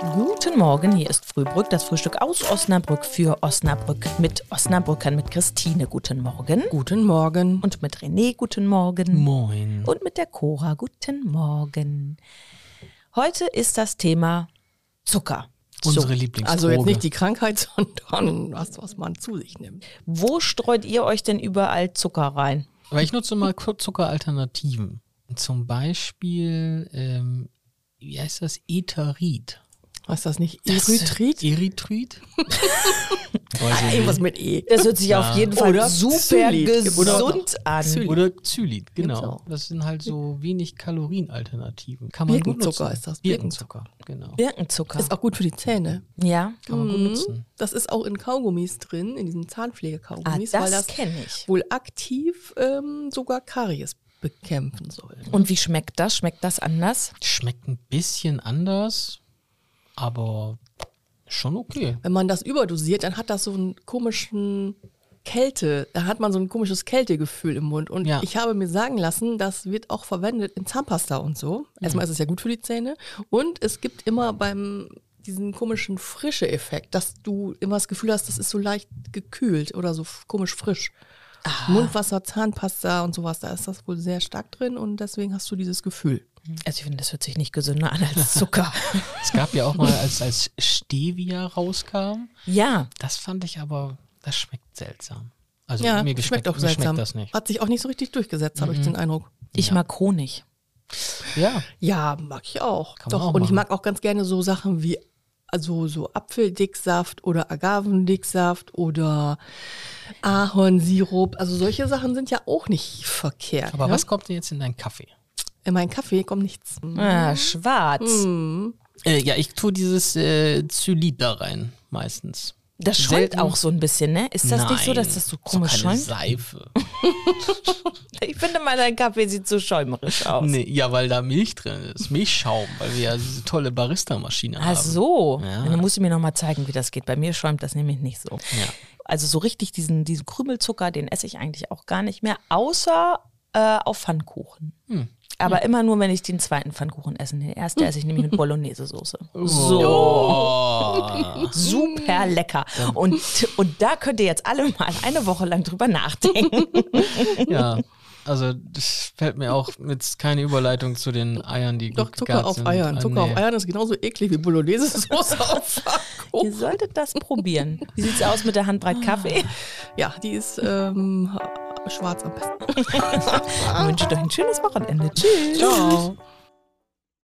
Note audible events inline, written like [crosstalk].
Guten Morgen, hier ist Frühbrück, das Frühstück aus Osnabrück für Osnabrück mit Osnabrückern, mit Christine. Guten Morgen. Guten Morgen. Und mit René, guten Morgen. Moin. Und mit der Cora, guten Morgen. Heute ist das Thema Zucker. Unsere So, Lieblingsdroge. Also jetzt nicht die Krankheit, [laughs] sondern was, was man zu sich nimmt. wo streut ihr euch denn überall Zucker rein? Aber ich nutze mal Zuckeralternativen. Zum Beispiel, ähm, wie heißt das? Etherid. Was ist das nicht? Erythrit? Erythrit? [laughs] Irgendwas mit E. Das hört sich auf jeden Fall Oder super Xylit. gesund an. Xylit. Oder Xylit, Gibt's genau. auch. Das sind halt so wenig Kalorien-Alternativen. Kann man gut Birkenzucker nutzen. ist das, Birkenzucker, genau. Birkenzucker. Ist auch gut für die Zähne. ja. Kann man gut Mhm. nutzen. Das ist auch in Kaugummis drin, in diesen Ah, Zahnpflegekaugummis, weil das das kenne ich. wohl aktiv ähm, sogar Karies bekämpfen soll. Und wie schmeckt das? Schmeckt das anders? Schmeckt ein bisschen anders, aber schon okay. Wenn man das überdosiert, dann hat das so einen komischen Kälte, da hat man so ein komisches Kältegefühl im Mund. Und Ja. ich habe mir sagen lassen, das wird auch verwendet in Zahnpasta und so. Erstmal ist es ja gut für die Zähne. Und es gibt immer beim diesen komischen frische Effekt, dass du immer das Gefühl hast, das ist so leicht gekühlt oder so komisch frisch. Mundwasser, Zahnpasta und sowas, da ist das wohl sehr stark drin und deswegen hast du dieses Gefühl. Also ich finde, das hört sich nicht gesünder an als Zucker. [laughs] Es gab ja auch mal, als, als Stevia rauskam, ja. das fand ich aber, das schmeckt seltsam. Also Ja, mir schmeckt geschmeckt, auch seltsam. schmeckt das nicht. Hat sich auch nicht so richtig durchgesetzt, habe ich den Eindruck. Ich mag Honig. Ja, Ja, mag ich auch. Kann man Doch, auch und ich machen. mag auch ganz gerne so Sachen wie also so Apfeldicksaft oder Agavendicksaft oder Ahornsirup. Also solche Sachen sind ja auch nicht verkehrt. aber ne? was kommt denn jetzt in deinen Kaffee? In meinen Kaffee kommt nichts. Ah, schwarz. Äh, ja, ich tue dieses äh, Zylit da rein, meistens. Das schäumt Selten. auch so ein bisschen, ne? Ist das nicht so, dass das so komisch keine schäumt? Seife. [laughs] Ich finde mal, dein Kaffee sieht so schäumerisch aus. nee, ja, weil da Milch drin ist, Milchschaum, weil wir ja diese tolle Barista-Maschine Ach haben. so. Ja. Dann musst du mir noch mal zeigen, wie das geht. Bei mir schäumt das nämlich nicht so. Ja. Also so richtig diesen, diesen Krümelzucker, den esse ich eigentlich auch gar nicht mehr, außer äh, auf Pfannkuchen. Hm. Aber immer nur, wenn ich den zweiten Pfannkuchen esse. Den ersten esse ich nämlich mit [laughs] Bolognese-Soße. Oh. So. Super lecker. Und, und da könnt ihr jetzt alle mal eine Woche lang drüber nachdenken. [laughs] Ja, also das fällt mir auch jetzt keine Überleitung zu den Eiern, die Doch, Zucker auf sind. Eiern. Ah, Zucker nee. auf Eiern ist genauso eklig wie Bolognese-Soße [laughs] auf Ihr Pfannkuchen. solltet das probieren. Wie sieht's aus mit der Handbreit Kaffee? Ja, die ist ähm, schwarz am besten. [laughs] Ich wünsche euch ein schönes Wochenende. Tschüss. Ciao.